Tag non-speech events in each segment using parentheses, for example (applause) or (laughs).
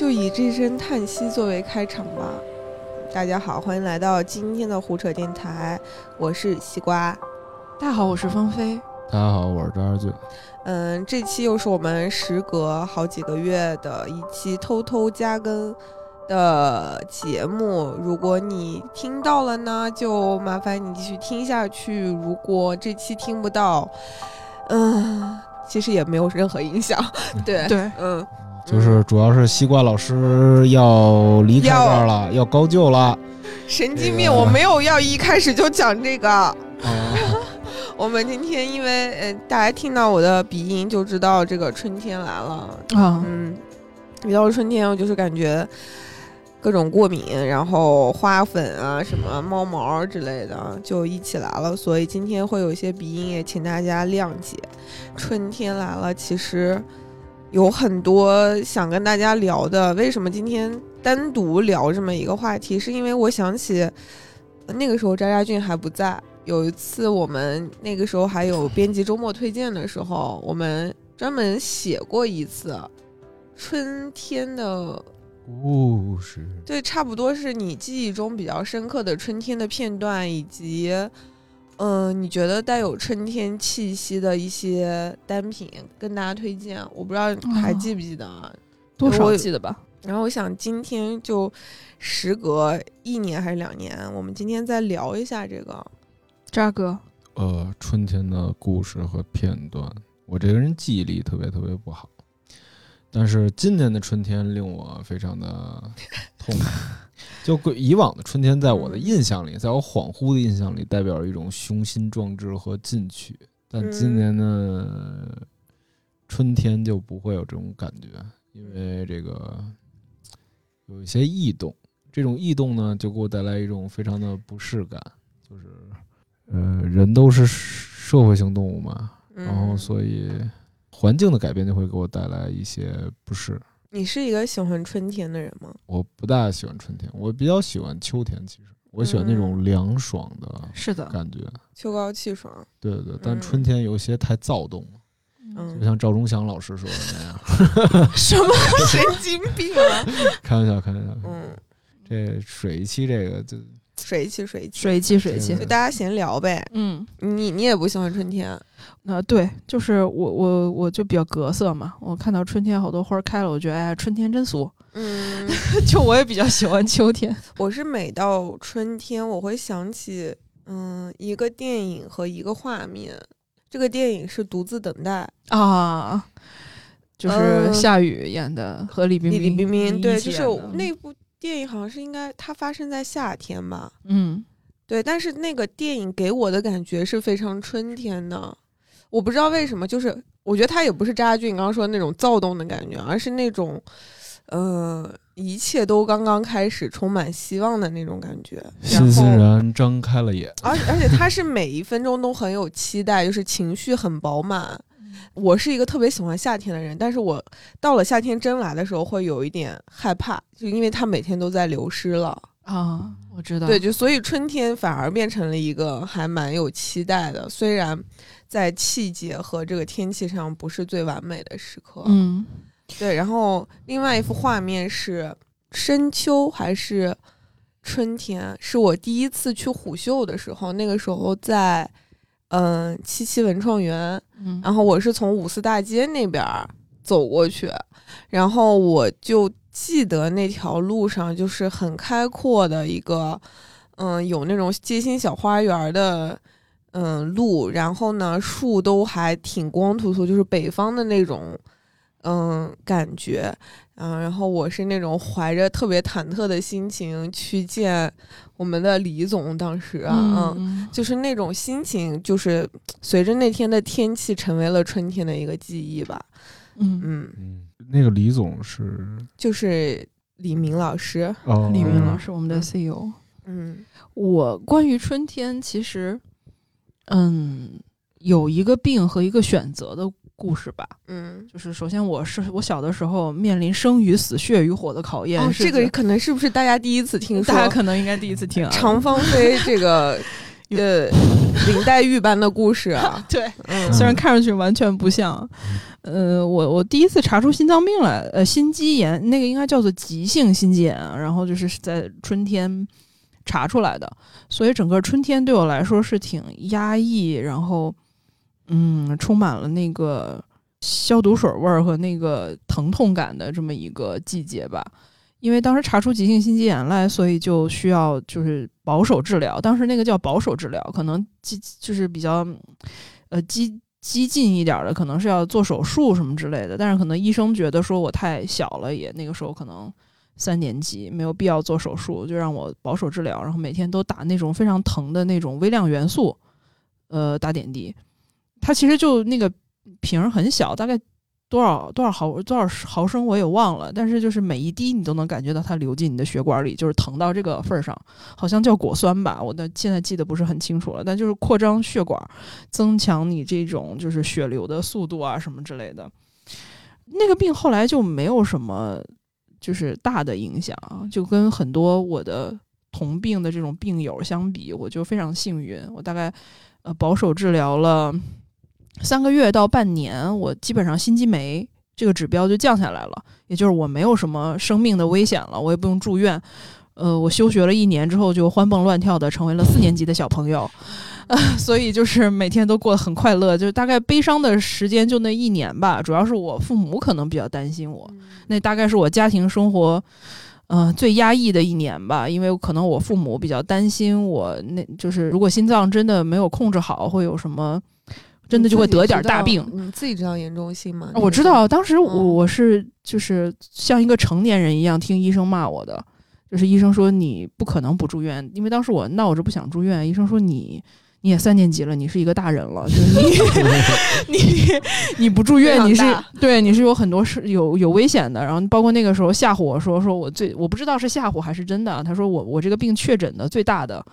就以这声叹息作为开场吧。大家好，欢迎来到今天的胡扯电台，我是西瓜。大家好，我是芳菲。大家好，我是张二俊。嗯，这期又是我们时隔好几个月的一期偷偷加更的节目。如果你听到了呢，就麻烦你继续听下去。如果这期听不到，嗯，其实也没有任何影响。(laughs) 对对，嗯，就是主要是西瓜老师要离开这儿了，要高就了。神经病！这个我没有要一开始就讲这个。啊，(laughs) 我们今天因为呃，大家听到我的鼻音就知道这个春天来了。啊，嗯，一到春天，我就是感觉各种过敏，然后花粉啊、什么猫毛之类的就一起来了，所以今天会有一些鼻音，也请大家谅解。春天来了，其实有很多想跟大家聊的。为什么今天单独聊这么一个话题？是因为我想起呃那个时候渣渣俊还不在。有一次，我们那个时候还有编辑周末推荐的时候，我们专门写过一次春天的，故事对，差不多是你记忆中比较深刻的春天的片段，以及，嗯、你觉得带有春天气息的一些单品跟大家推荐。我不知道还哦记不记得啊？多少我记得吧？然后我想今天就时隔一年还是两年，我们今天再聊一下这个。渣哥，呃，春天的故事和片段。我这个人记忆力特别特别不好，但是今年的春天令我非常的 (laughs) 痛苦。就过以往的春天，在我的印象里，在我恍惚的印象里，代表着一种雄心壮志和进取。但今年的春天就不会有这种感觉，因为这个有一些异动。这种异动呢，就给我带来一种非常的不适感，就是呃，人都是社会性动物嘛，嗯、然后所以环境的改变就会给我带来一些不适。你是一个喜欢春天的人吗？我不大喜欢春天，我比较喜欢秋天。其实我喜欢那种凉爽的是的，感觉。秋高气爽。对对对，但嗯春天有些太躁动了，嗯就，像赵忠祥老师说的那样。(laughs) (laughs) 什么神经病啊！(laughs) 开玩笑，开玩笑。嗯，这水一期这个就水气水气，水气水气就。大家闲聊呗。嗯，你你也不喜欢春天？呃，对，就是我我我就比较格色嘛，我看到春天好多花儿开了，我觉得哎，春天真俗。嗯，(laughs) 就我也比较喜欢秋天。我是每到春天，我会想起嗯一个电影和一个画面。这个电影是《独自等待啊，就是嗯夏雨演的和李》，冰李李冰冰对，就是那部电影好像是应该它发生在夏天吧？嗯对，但是那个电影给我的感觉是非常春天的，我不知道为什么，就是我觉得它也不是渣俊刚刚说的那种躁动的感觉，而是那种，呃，一切都刚刚开始，充满希望的那种感觉。然欣欣，然张开了眼。而而且它是每一分钟都很有期待，就是情绪很饱满。我是一个特别喜欢夏天的人，但是我到了夏天真来的时候，会有一点害怕，就因为它每天都在流失了。啊，我知道。对，就所以春天反而变成了一个还蛮有期待的，虽然在气节和这个天气上不是最完美的时刻。嗯对。然后另外一幅画面是深秋还是春天？是我第一次去虎嗅的时候，那个时候在嗯七七文创园，然后我是从五四大街那边走过去，然后我就记得那条路上就是很开阔的一个，嗯，有那种街心小花园的，嗯，路，然后呢，树都还挺光秃秃，就是北方的那种，嗯，感觉，嗯，然后我是那种怀着特别忐忑的心情去见我们的李总，当时啊，嗯嗯。就是那种心情，就是随着那天的天气，成为了春天的一个记忆吧。嗯。嗯，嗯，那个李总是？就是李明老师。哦，李明老师师，我们的 CEO。嗯。我关于春天，其实，嗯，有一个病和一个选择的故事吧。嗯，就是首先，我是我小的时候面临生与死、血与火的考验。哦，这个可能是不是大家第一次听说？(laughs) 大家可能应该第一次听啊。长芳菲这个呃林黛玉般的故事啊。(laughs) 对，嗯虽然看上去完全不像，呃，我我第一次查出心脏病来，呃，心肌炎，那个应该叫做急性心肌炎，然后就是在春天查出来的，所以整个春天对我来说是挺压抑，然后嗯，充满了那个消毒水味儿和那个疼痛感的这么一个季节吧。因为当时查出急性心肌炎来，所以就需要就是保守治疗。当时那个叫保守治疗，可能激就是比较呃激激进一点的，可能是要做手术什么之类的。但是可能医生觉得说我太小了，也那个时候可能三年级没有必要做手术，就让我保守治疗，然后每天都打那种非常疼的那种微量元素，呃，打点滴。它其实就那个瓶很小，大概。多少多少毫多少毫升我也忘了，但是就是每一滴你都能感觉到它流进你的血管里，就是疼到这个份儿上，好像叫果酸吧，我的现在记得不是很清楚了，但就是扩张血管，增强你这种就是血流的速度啊什么之类的。那个病后来就没有什么就是大的影响，就跟很多我的同病的这种病友相比，我就非常幸运，我大概呃保守治疗了。三个月到半年，我基本上心肌酶这个指标就降下来了，也就是我没有什么生命的危险了，我也不用住院。呃，我休学了一年之后，就欢蹦乱跳的成为了四年级的小朋友，呃，(laughs) 所以就是每天都过得很快乐。就大概悲伤的时间就那一年吧，主要是我父母可能比较担心我，那大概是我家庭生活，呃，最压抑的一年吧，因为可能我父母比较担心我，那就是如果心脏真的没有控制好，会有什么。真的就会得点大病。你自己知道严重性吗？我知道，当时我我是就是像一个成年人一样听医生骂我的，就是医生说你不可能不住院，因为当时我闹着不想住院。医生说你你也三年级了，你是一个大人了，就是你 (laughs) 你你不住院你是对你是有很多是有有危险的。然后包括那个时候吓唬我说说我最我不知道是吓唬还是真的。他说我我这个病确诊的最大的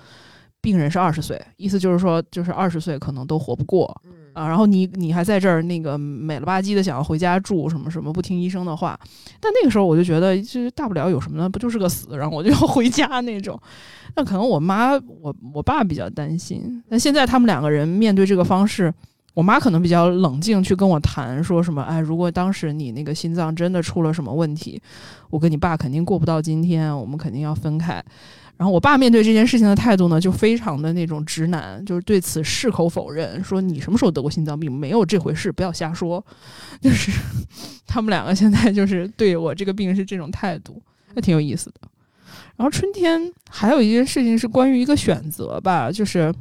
病人是二十岁，意思就是说就是二十岁可能都活不过。啊，然后你你还在这儿那个美了吧唧的想要回家住什么什么不听医生的话，但那个时候我就觉得，就是大不了有什么呢？不就是个死，然后我就要回家那种。那可能我妈我我爸比较担心，但现在他们两个人面对这个方式，我妈可能比较冷静去跟我谈，说什么哎，如果当时你那个心脏真的出了什么问题，我跟你爸肯定过不到今天，我们肯定要分开。然后我爸面对这件事情的态度呢，就非常的那种直男，就是对此矢口否认，说你什么时候得过心脏病？没有这回事，不要瞎说。(laughs) 就是他们两个现在就是对我这个病是这种态度，还挺有意思的。然后春天还有一件事情是关于一个选择吧，就是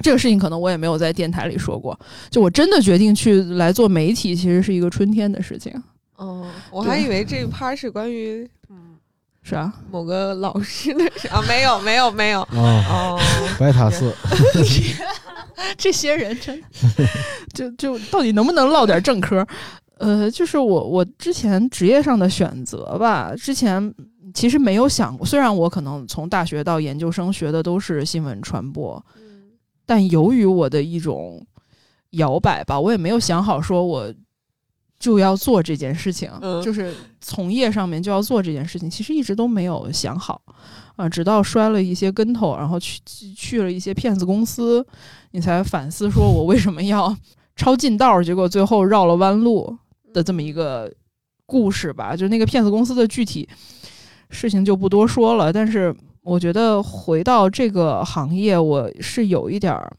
这个事情可能我也没有在电台里说过，就我真的决定去来做媒体，其实是一个春天的事情。哦，我还以为这一趴是关于。是啊，某个老师的是 (laughs) 啊，没有没有没有。哦，白塔寺，(laughs) 这些人真 (laughs) 就就到底能不能唠点正科？呃，就是我我之前职业上的选择吧，之前其实没有想过，虽然我可能从大学到研究生学的都是新闻传播，但由于我的一种摇摆吧，我也没有想好说我。就要做这件事情，就是从业上面就要做这件事情。其实一直都没有想好，啊，直到摔了一些跟头，然后去去了一些骗子公司，你才反思说我为什么要抄近道，结果最后绕了弯路的这么一个故事吧。就那个骗子公司的具体事情就不多说了，但是我觉得回到这个行业，我是有一点儿。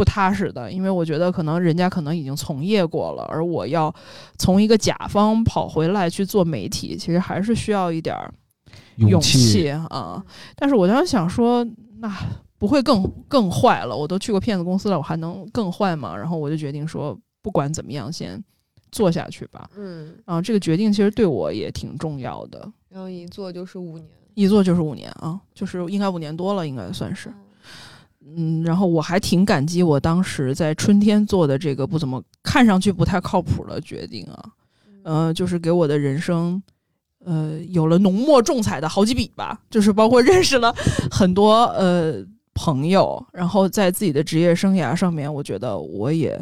不踏实的，因为我觉得可能人家可能已经从业过了，而我要从一个甲方跑回来去做媒体，其实还是需要一点勇气啊。但是我当时想说，那不会更更坏了？我都去过骗子公司了，我还能更坏吗？然后我就决定说，不管怎么样，先做下去吧。嗯，然后这个决定其实对我也挺重要的。然后一做就是五年，一做就是五年啊，就是应该五年多了，应该算是。嗯，然后我还挺感激我当时在春天做的这个不怎么看上去不太靠谱的决定啊，呃，就是给我的人生，呃，有了浓墨重彩的好几笔吧，就是包括认识了很多呃朋友，然后在自己的职业生涯上面，我觉得我也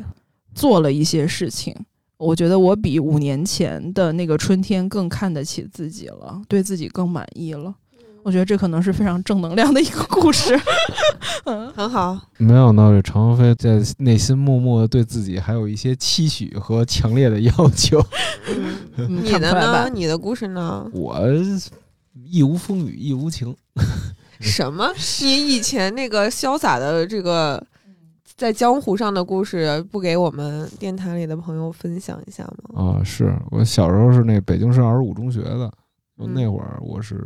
做了一些事情，我觉得我比五年前的那个春天更看得起自己了，对自己更满意了。我觉得这可能是非常正能量的一个故事。嗯，很好。没想到这常飞在内心默默的对自己还有一些期许和强烈的要求。嗯，(laughs) 你的呢？你的故事呢？我一无风雨一无晴，(laughs) 什么？你以前那个潇洒的这个在江湖上的故事，不给我们电台里的朋友分享一下吗？啊，是我小时候是那北京市二十五中学的，那会儿我是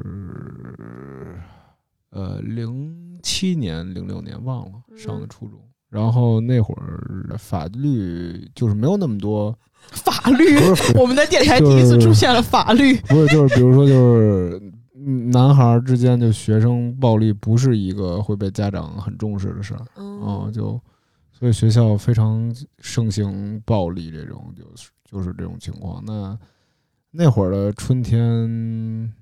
呃零七年零六年忘了上的初中，然后那会儿法律就是没有那么多，(laughs) 法律，我们的电台第一次出现了法律。不是就是比如说就是嗯男孩儿之间就学生暴力不是一个会被家长很重视的事儿啊，嗯，就所以学校非常盛行暴力这种，就是就是这种情况。那那会儿的春天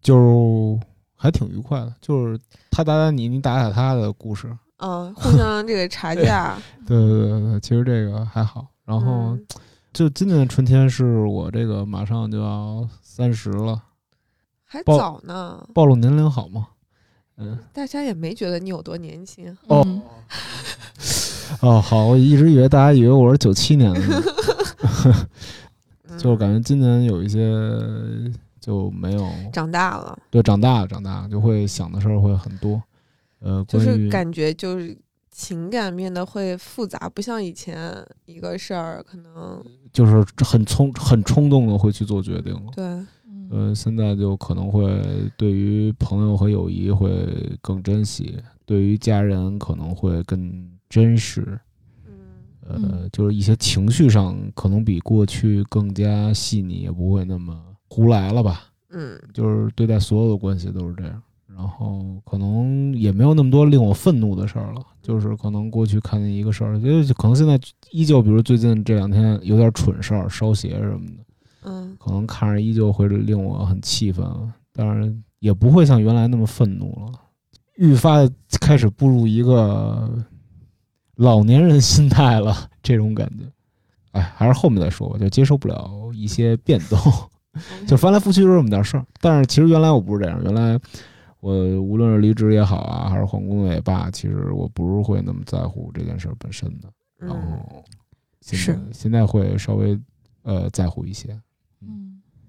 就还挺愉快的，就是他打打你，你打打他的故事。嗯，互相这个查架，(laughs) 对对对对，其实这个还好。然后嗯就今年的春天是我这个马上就要三十了，还早呢，暴露年龄好吗？嗯，大家也没觉得你有多年轻。哦嗯哦，好，我一直以为大家以为我是九七年的 (laughs) (laughs) 就是感觉今年有一些就没有长大了，对长大了，长大了就会想的事儿会很多。呃，就是感觉就是情感变得会复杂，不像以前一个事儿可能就是很冲很冲动的会去做决定了。对，嗯呃，现在就可能会对于朋友和友谊会更珍惜，对于家人可能会更真实。嗯呃嗯，就是一些情绪上可能比过去更加细腻，也不会那么胡来了吧。嗯就是对待所有的关系都是这样。然后可能也没有那么多令我愤怒的事儿了，就是可能过去看见一个事儿，就是可能现在依旧，比如最近这两天有点蠢事儿，烧鞋什么的，嗯可能看着依旧会令我很气愤，当然也不会像原来那么愤怒了，愈发地开始步入一个老年人心态了，这种感觉。哎，还是后面再说吧，就接受不了一些变动。(laughs) 就翻来覆去就是这么点事儿。但是其实原来我不是这样，原来我无论是离职也好啊，还是换工作也罢，其实我不是会那么在乎这件事儿本身的。然嗯，后现是在现在会稍微呃在乎一些。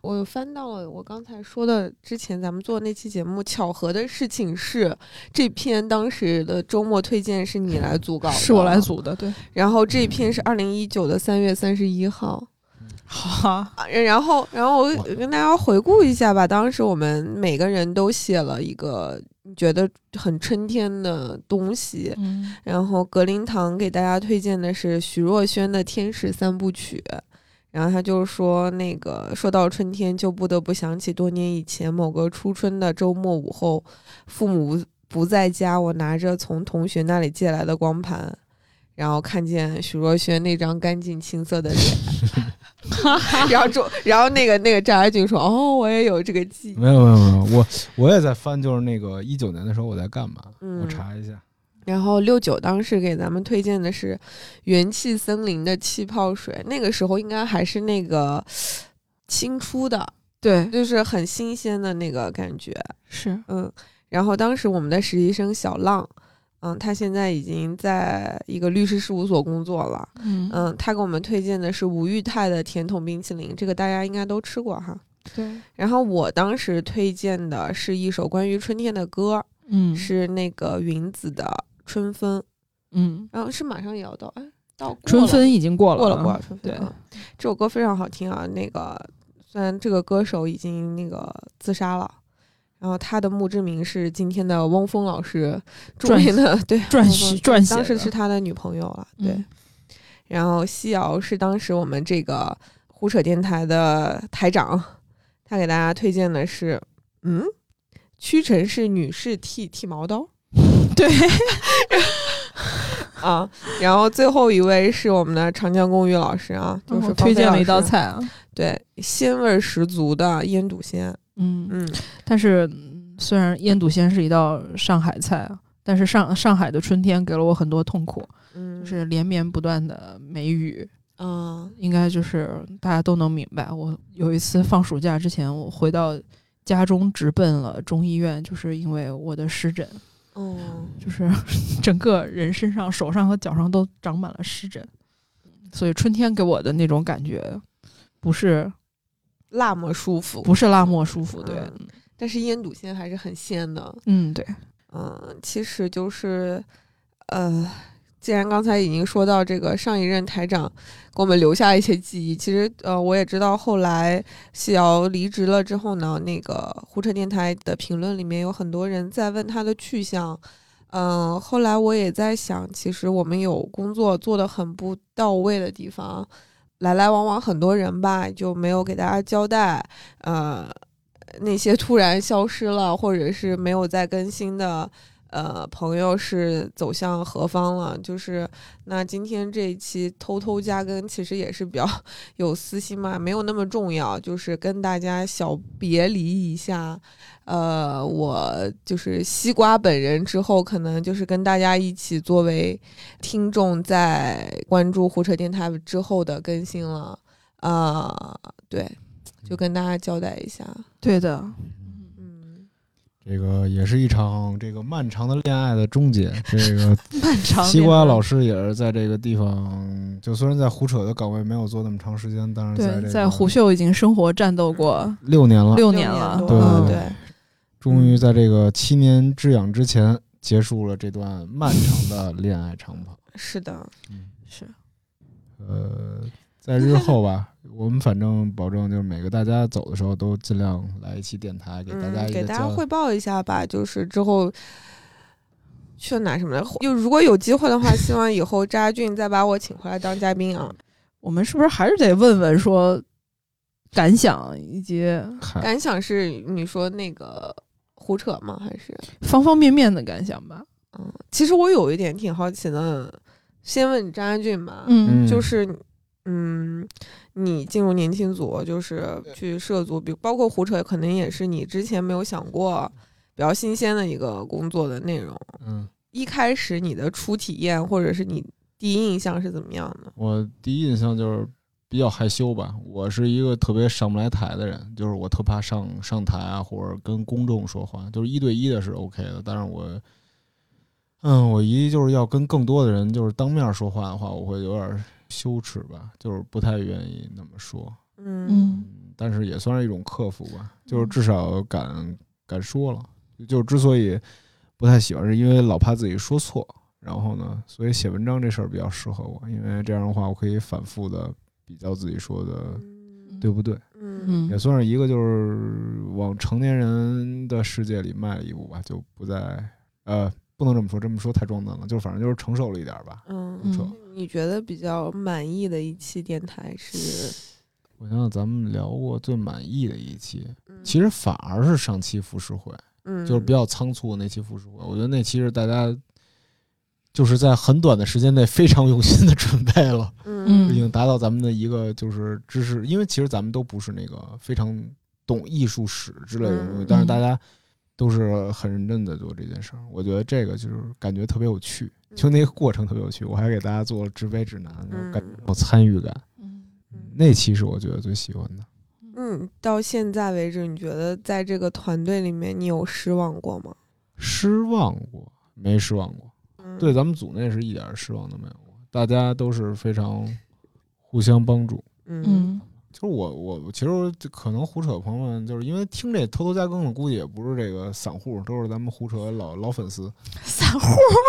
嗯我翻到了我刚才说的之前咱们做那期节目，巧合的事情是这篇当时的周末推荐是你来组稿，是我来，组的，对，然后这篇是二零一九的三月三十一号。好，啊，然后，然后我跟大家回顾一下吧。当时我们每个人都写了一个你觉得很春天的东西。嗯然后格林堂给大家推荐的是徐若瑄的《天使三部曲》，然后他就说，那个说到春天，就不得不想起多年以前某个初春的周末午后，父母不在家，我拿着从同学那里借来的光盘，然后看见徐若瑄那张干净青涩的脸，(laughs) 然后周，然后那个那个张爱军说：“哦，我也有这个记忆。没有没有没有，我我也在翻，就是那个一九年的时候我在干嘛？嗯我查一下。然后六九当时给咱们推荐的是元气森林的气泡水，那个时候应该还是那个新出的，对，就是很新鲜的那个感觉，是，嗯。然后当时我们的实习生小浪，嗯，他现在已经在一个律师事务所工作了，嗯嗯，他给我们推荐的是吴裕泰的甜筒冰淇淋，这个大家应该都吃过哈。对，然后我当时推荐的是一首关于春天的歌，嗯是那个云子的《春分》。嗯，然后是马上也要到，哎，到春分已经过了，过了过了，春分对啊这首歌非常好听啊。那个虽然这个歌手已经那个自杀了，然后他的墓志铭是今天的汪峰老师著名的对 (laughs) 撰汪写峰撰写时是他的女朋友了，对。嗯然后西瑶是当时我们这个胡扯电台的台长，他给大家推荐的是，嗯，屈臣氏女士剃剃毛刀。对，(laughs) 啊，然后最后一位是我们的长江公寓老师啊，就是推荐了一道，菜啊，对，鲜味儿十足的腌笃鲜，嗯，嗯。但是嗯虽然腌笃鲜是一道上海菜啊，但是上上海的春天给了我很多痛苦，嗯，就是连绵不断的梅雨，嗯，应该就是大家都能明白。我有一次放暑假之前，我回到家中直奔了中医院，就是因为我的湿疹，哦，就是 (laughs) 整个人身上、手上和脚上都长满了湿疹，所以春天给我的那种感觉，不是那么舒服，不是辣么舒服，对，嗯。但是烟笃鲜还是很鲜的。嗯，对，嗯，其实就是，呃，既然刚才已经说到这个上一任台长给我们留下一些记忆，其实呃，我也知道后来谢瑶离职了之后呢，那个胡扯电台的评论里面有很多人在问他的去向。嗯，后来我也在想，其实我们有工作做得很不到位的地方，来来往往很多人吧，就没有给大家交代，呃，那些突然消失了，或者是没有再更新的，呃，朋友是走向何方了？就是那今天这一期偷偷加更，其实也是比较 (laughs) 有私心嘛，没有那么重要，就是跟大家小别离一下。呃，我就是西瓜本人之后，可能就是跟大家一起作为听众，在关注胡扯电台之后的更新了。啊、对，就跟大家交代一下。对的，嗯，这个也是一场这个漫长的恋爱的终结。(laughs) 这个漫长西瓜老师师也是在这个地方，就虽然在胡扯的岗位没有做那么长时间，但是在这在虎秀已经生活战斗过六年了，六年年了，多对嗯对。对，终于在这个七年之痒之前结束了这段漫长的恋爱长跑。(laughs) 是的，嗯，是。呃，在日后吧，我们反正保证就是每个大家走的时候都尽量来一期电台，给大家给大家汇报一下吧，就是之后去了哪什么的。就如果有机会的话，希望以后扎俊再把我请回来当嘉宾啊。我们是不是还是得问问说感想以及感想是你说那个胡扯吗？还是方方面面的感想吧？嗯，其实我有一点挺好奇的，先问张俊吧，嗯嗯就是嗯，你进入年轻组，就是去涉足，比包括胡扯，可能也是你之前没有想过比较新鲜的一个工作的内容。嗯，一开始你的初体验或者是你第一印象是怎么样的？我第一印象就是比较害羞吧。我是一个特别上不来台的人，就是我特怕上上台啊，或者跟公众说话。就是一对一的是 OK 的，但是我，嗯，我一就是要跟更多的人就是当面说话的话，我会有点羞耻吧，就是不太愿意那么说。嗯但是也算是一种克服吧，就是至少敢敢说了。就是之所以不太喜欢，是因为老怕自己说错。然后呢，所以写文章这事儿比较适合我，因为这样的话，我可以反复的比较自己说的对不对，嗯也算是一个就是往成年人的世界里迈了一步吧，就不再呃，不能这么说，这么说太装嫩了，就反正就是成熟了一点吧。嗯你觉得比较满意的一期电台是？(sniffs) 我想想，咱们聊过最满意的一期，嗯其实反而是上期浮世绘。嗯，就是比较仓促的那期复述，我觉得那期是大家就是在很短的时间内非常用心的准备了，嗯已经达到咱们的一个就是知识，因为其实咱们都不是那个非常懂艺术史之类的东西，嗯。但是大家都是很认真的做这件事儿，我觉得这个就是感觉特别有趣，就那个过程特别有趣，我还给大家做了制杯指南，嗯感觉有参与感，嗯那期是我觉得最喜欢的。嗯，到现在为止，你觉得在这个团队里面，你有失望过吗？失望过没失望过？嗯对，咱们组内是一点儿失望都没有过，大家都是非常互相帮助。嗯嗯就是我我其实就可能胡扯朋友们，就是因为听这偷偷加更的，估计也不是这个散户，都是咱们胡扯老老粉丝。(laughs) 散 (laughs) 户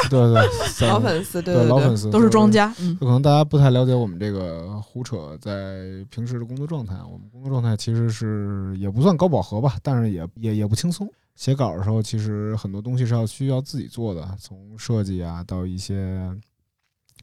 对对，老粉丝，对对对老粉丝都是庄。家，嗯就可能大家不太了解我们这个胡扯在平时的工作状态。我们工作状态其实是也不算高饱和吧，但是也也也不轻松。写稿的时候，其实很多东西是要需要自己做的，从设计啊到一些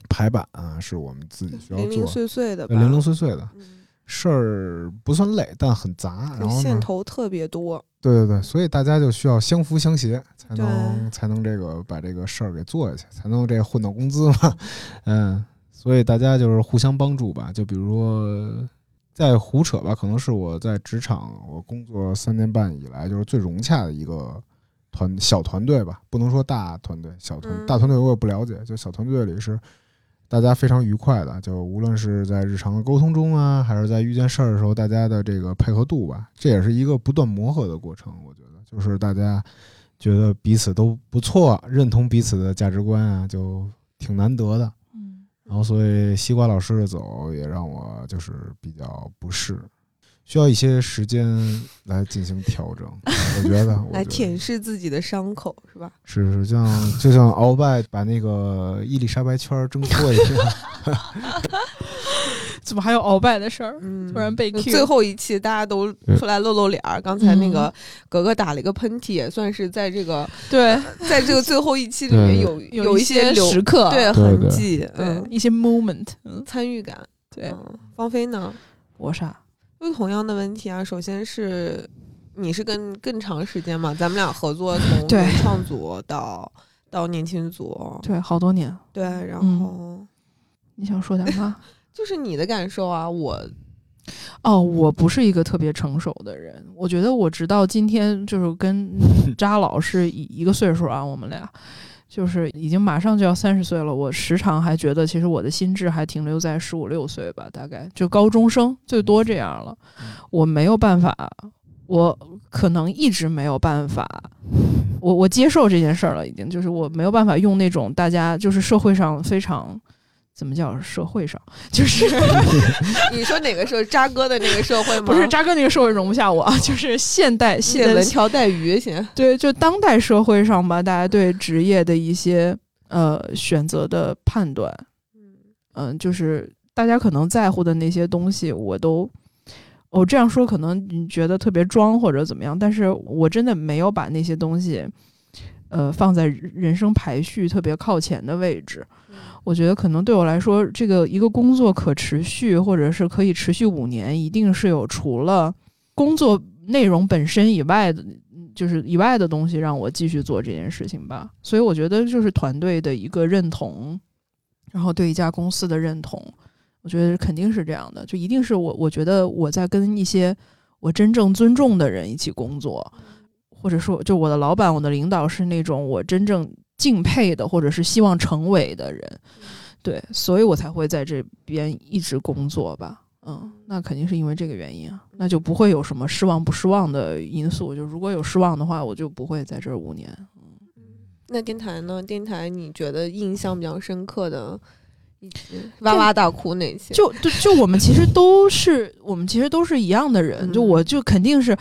排版啊，是我们自己需要做零零碎碎的零零碎碎的嗯，事儿不算累，但很杂。然后呢，线头特别多。对对对，所以大家就需要相扶相携，才能才能这个把这个事儿给做下去，才能这混到工资嘛。嗯，所以大家就是互相帮助吧。就比如说在胡扯吧，可能是我在职场我工作三年半以来就是最融洽的一个团小团队吧，不能说大团队，小团、嗯大团队我也不了解，就小团队里是大家非常愉快的，就无论是在日常的沟通中啊，还是在遇见事儿的时候，大家的这个配合度吧，这也是一个不断磨合的过程。我觉得，就是大家觉得彼此都不错，认同彼此的价值观啊，就挺难得的。嗯然后，所以西瓜老师的走也让我就是比较不适，需要一些时间来进行调整。(laughs) 我觉得，我来觉得舔舐自己的伤口是吧？是是像就像鳌拜把那个伊丽莎白圈挣脱一下，(laughs) 怎么还有鳌拜的事儿？嗯，突然被 Q 最后一期大家都出来露露脸儿。刚才那个格格打了一个喷嚏，也算是在这个对，在这个最后一期里面有有一些时刻，对对对痕迹，对嗯，一些 moment，嗯，参与感。对，嗯，芳菲呢？我啥？就同样的问题啊。首先是你是跟更长时间嘛，咱们俩合作从对原创组到到年轻组，对，好多年。对，然嗯后你想说点啥？(laughs) 就是你的感受啊，我哦，我不是一个特别成熟的人，我觉得我直到今天就是跟 (laughs) 扎老是一一个岁数啊，我们俩就是已经马上就要三十岁了，我时常还觉得其实我的心智还停留在十五六岁吧，大概就高中生最多这样了，我没有办法，我可能一直没有办法。我我接受这件事儿了，已经就是我没有办法用那种大家就是社会上非常怎么叫社会上，就是 (laughs) 你说哪个社渣哥的那个社会吗？不是渣哥那个社会容不下我啊，就是现代你现代文条带鱼行。对，就当代社会上吧，大家对职业的一些呃选择的判断，嗯、就是大家可能在乎的那些东西，我都我这样说可能你觉得特别装或者怎么样，但是我真的没有把那些东西呃放在人生排序特别靠前的位置。我觉得可能对我来说，这个一个工作可持续，或者是可以持续五年，一定是有除了工作内容本身以外的，就是以外的东西让我继续做这件事情吧。所以我觉得就是团队的一个认同，然后对一家公司的认同，我觉得肯定是这样的，就一定是我我觉得我在跟一些我真正尊重的人一起工作，或者说就我的老板、我的领导是那种我真正敬佩的，或者是希望成为的人，对，所以我才会在这边一直工作吧。嗯，那肯定是因为这个原因啊，那就不会有什么失望不失望的因素。就如果有失望的话，我就不会在这儿五年。嗯那电台呢？电台你觉得印象比较深刻的，哇哇大哭那些？就就就我们其实都是我们其实都是一样的人，嗯就我就肯定是。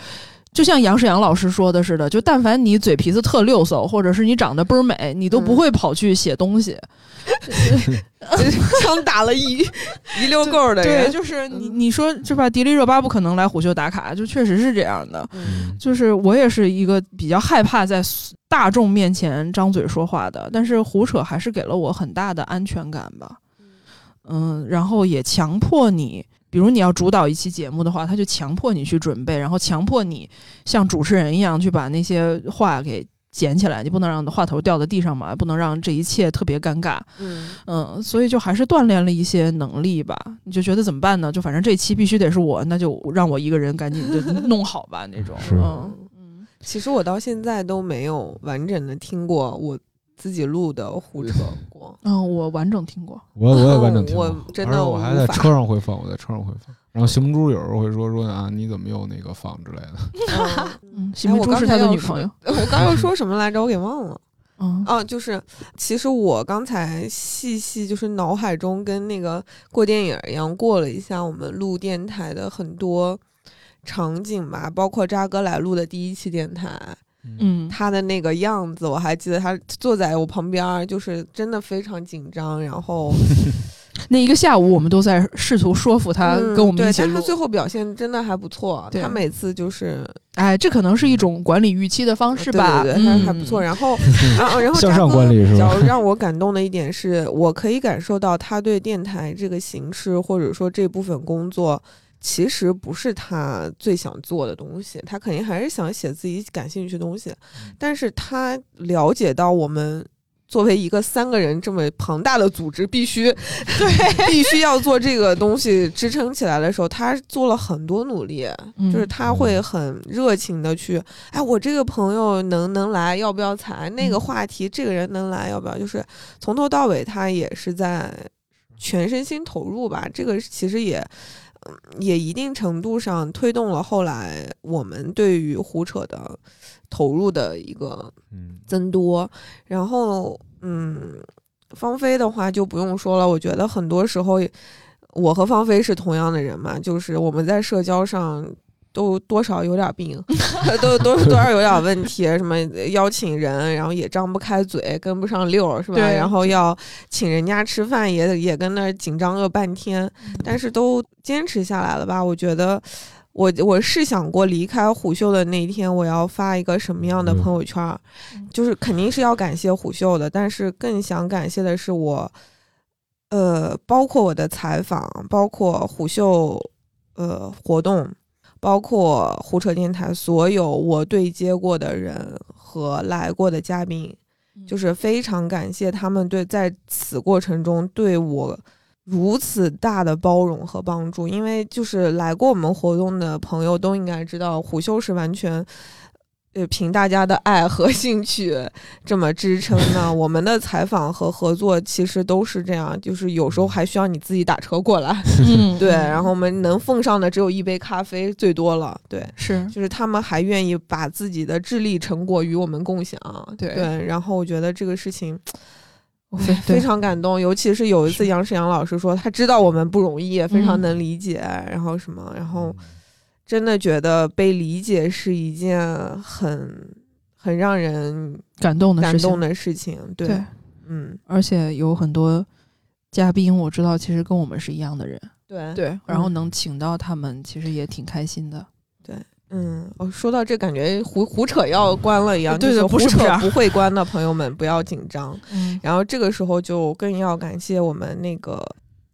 就像杨世阳老师说的似的，就但凡你嘴皮子特溜嗖，或者是你长得倍儿美，你都不嗯会跑去写东西。(laughs) 枪打了一 (laughs) 一溜够儿的对，人，就是你你说是吧？迪丽热巴不可能来虎嗅打卡，就确实是这样的。嗯就是我也是一个比较害怕在大众面前张嘴说话的，但是胡扯还是给了我很大的安全感吧。嗯，然后也强迫你，比如你要主导一期节目的话，他就强迫你去准备，然后强迫你像主持人一样去把那些话给捡起来，你不能让话头掉在地上嘛，不能让这一切特别尴尬。嗯嗯，所以就还是锻炼了一些能力吧。你就觉得怎么办呢？就反正这期必须得是我，那就让我一个人赶紧就弄好吧那种。是嗯嗯，其实我到现在都没有完整的听过我自己录的胡扯过。嗯，我完整听过。我我也完整听过，我真的我还在车上会放，我在车上会放。然后邢明珠有时候会说说啊，你怎么又那个放之类的。嗯嗯，邢明珠是他的女朋友。我刚要说什么来着？我给忘了。嗯哦，就是其实我刚才细细就是脑海中跟那个过电影一样过了一下我们录电台的很多场景吧，包括扎哥来录的第一期电台，嗯，他的那个样子，我还记得他坐在我旁边儿，就是真的非常紧张，然后 (laughs) 那一个下午我们都在试图说服他嗯跟我们一起录对但他。最后表现真的还不错，他每次就是哎，这可能是一种管理预期的方式吧？对对对，还嗯还不错。然后，(laughs) 然后，然后向上管理是吧比较让我感动的一点是，我可以感受到他对电台这个形式或者说这部分工作，其实不是他最想做的东西，他肯定还是想写自己感兴趣的东西，嗯但是他了解到我们。作为一个三个人这么庞大的组织，必须对 (laughs) 必须要做这个东西支撑起来的时候，他做了很多努力，嗯就是他会很热情的去，哎，我这个朋友能能来，要不要采？那个嗯话题，这个人能来，要不要？就是从头到尾，他也是在全身心投入吧。这个其实也。嗯，也一定程度上推动了后来我们对于胡扯的投入的一个嗯增多。然后，嗯，芳菲的话就不用说了。我觉得很多时候，我和芳菲是同样的人嘛，就是我们在社交上都多少有点病，都都多少有点问题。什么邀请人，然后也张不开嘴，跟不上溜儿，是吧？对然后要请人家吃饭，也也跟那儿紧张个半天，但是都坚持下来了吧？我觉得。我我是想过离开虎嗅的那一天，我要发一个什么样的朋友圈就是肯定是要感谢虎嗅的，但是更想感谢的是我，呃，包括我的采访，包括虎嗅呃活动，包括胡扯电台所有我对接过的人和来过的嘉宾，就是非常感谢他们对在此过程中对我如此大的包容和帮助，因为就是来过我们活动的朋友都应该知道，虎嗅是完全。呃，凭大家的爱和兴趣这么支撑呢，我们的采访和合作其实都是这样，就是有时候还需要你自己打车过来，嗯，(laughs) 对，嗯。然后我们能奉上的只有一杯咖啡，最多了，对，是。就是他们还愿意把自己的智力成果与我们共享，对。对，然后我觉得这个事情非非常感动，尤其是有一次杨世阳老师说他知道我们不容易，非常嗯。能理解，然后什么，然后真的觉得被理解是一件很很让人感动的事情，感动的事情，对，对，嗯，而且有很多嘉宾，我知道其实跟我们是一样的人，对，对，然后嗯能请到他们，其实也挺开心的。对嗯，我说到这，感觉胡胡扯要关了一样，(laughs) 对就是胡扯对不是不是不会关的朋友们不要紧张。(laughs) 嗯然后这个时候就更要感谢我们那个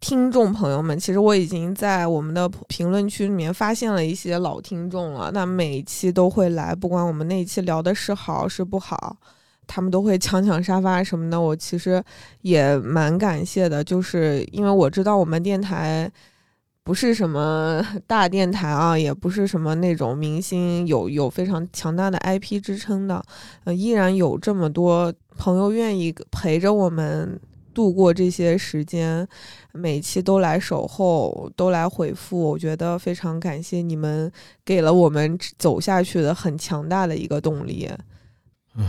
听众朋友们。其实我已经在我们的评论区里面发现了一些老听众了，那每一期都会来，不管我们那一期聊的是好是不好。他们都会抢抢沙发什么的，我其实也蛮感谢的，就是因为我知道我们电台不是什么大电台啊，也不是什么那种明星有有非常强大的 IP 支撑的，呃，依然有这么多朋友愿意陪着我们度过这些时间，每期都来守候，都来回复，我觉得非常感谢你们，给了我们走下去的很强大的一个动力。(laughs)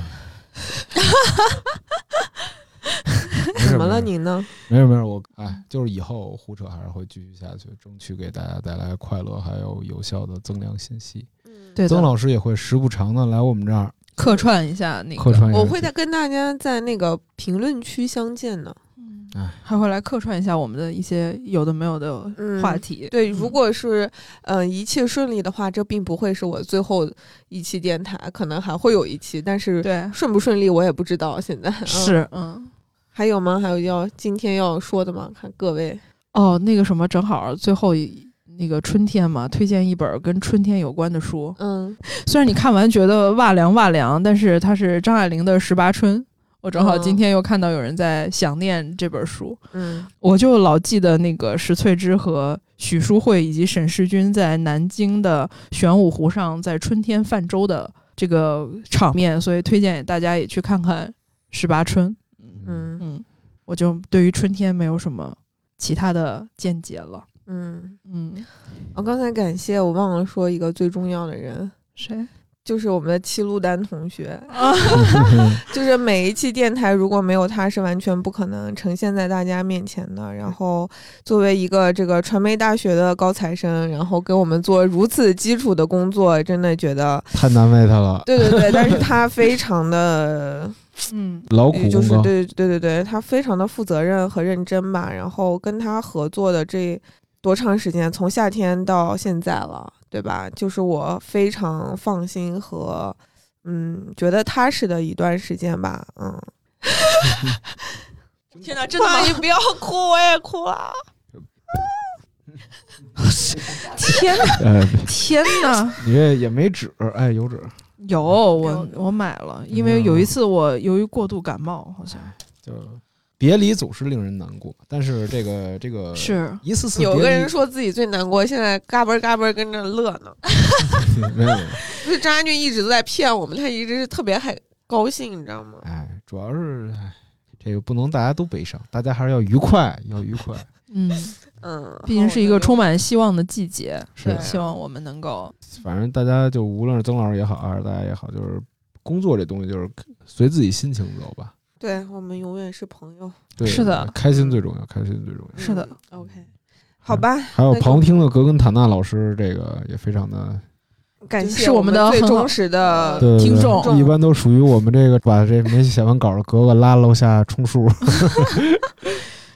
没事怎么了您呢？没事没事，我哎，就是以后胡扯还是会继续下去，争取给大家带来快乐还有有效的增量信息。对，曾老师也会时不常的来我们这儿客串一下那个，客串一下。我会再跟大家在那个评论区相见的。嗯哎还会来客串一下我们的一些有的没有的嗯话题。对，嗯如果是呃一切顺利的话，这并不会是我最后一期电台，可能还会有一期，但是对顺不顺利我也不知道。现在、嗯、是嗯还有吗？还有要今天要说的吗？看各位，哦，那个什么，正好最后一那个春天嘛，推荐一本跟春天有关的书。嗯虽然你看完觉得哇凉哇凉，但是它是张爱玲的《十八春》。我正好嗯今天又看到有人在想念这本书，嗯我就老记得那个石翠芝和许淑慧以及沈世钧在南京的玄武湖上在春天泛舟的这个场面，所以推荐大家也去看看《十八春》。嗯嗯，我就对于春天没有什么其他的见解了。嗯，嗯，我刚才感谢我忘了说一个最重要的人，谁就是我们的七路丹同学。啊？就是每一期电台如果没有他，是完全不可能呈现在大家面前的。然后作为一个这个传媒大学的高材生，然后给我们做如此基础的工作，真的觉得，太难为他了，对对对。但是他非常的，(laughs) 嗯劳苦就是。对对对对，他非常的负责任和认真吧。然后跟他合作的这多长时间，从夏天到现在了，对吧？就是我非常放心和。嗯，觉得踏实的一段时间吧，嗯。(laughs) 天哪，(laughs) 真的吗？你 (laughs) 不要哭，我也哭了！天哪，呃，天哪！你这也没纸，哎，有纸，有我我买了，因为有一次我由于过度感冒，好像就别离总是令人难过，但是这个这个是一次次有个人说自己最难过，现在嘎嘣嘎嘣跟着乐呢。(laughs) 没有，(laughs) 就是张家俊一直都在骗我们，他一直是特别还高兴，你知道吗？哎，主要是哎这个不能大家都悲伤，大家还是要愉快，要愉快。(laughs) 嗯，嗯，毕竟是一个充满希望的季节，是希望我们能够反正大家就无论是曾老师也好，还是大家也好，就是工作这东西就是随自己心情走吧。对我们永远是朋友。对，是的开心最重要，开心最重要。是的嗯，OK，好吧。还有旁听的格根塔纳老师，这个也非常的感谢是我们的最忠实的 (laughs) 听众一般都属于我们这个把这没写完稿的格格拉楼下充数，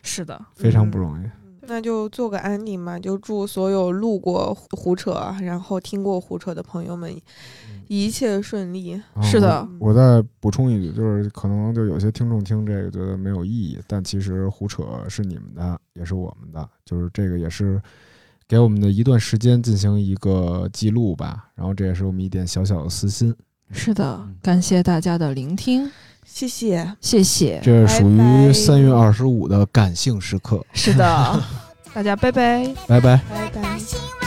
是的，(laughs) 非常不容易。那就做个 ending 吧，就祝所有路过胡扯，然后听过胡扯的朋友们一切顺利。啊是的我我再补充一句，就是可能就有些听众听这个觉得没有意义，但其实胡扯是你们的，也是我们的，就是这个也是给我们的一段时间进行一个记录吧。然后这也是我们一点小小的私心，是的，感谢大家的聆听，谢谢，谢谢。这是属于三月二十五的感性时刻。是的，(laughs) 大家拜拜。拜拜。拜拜。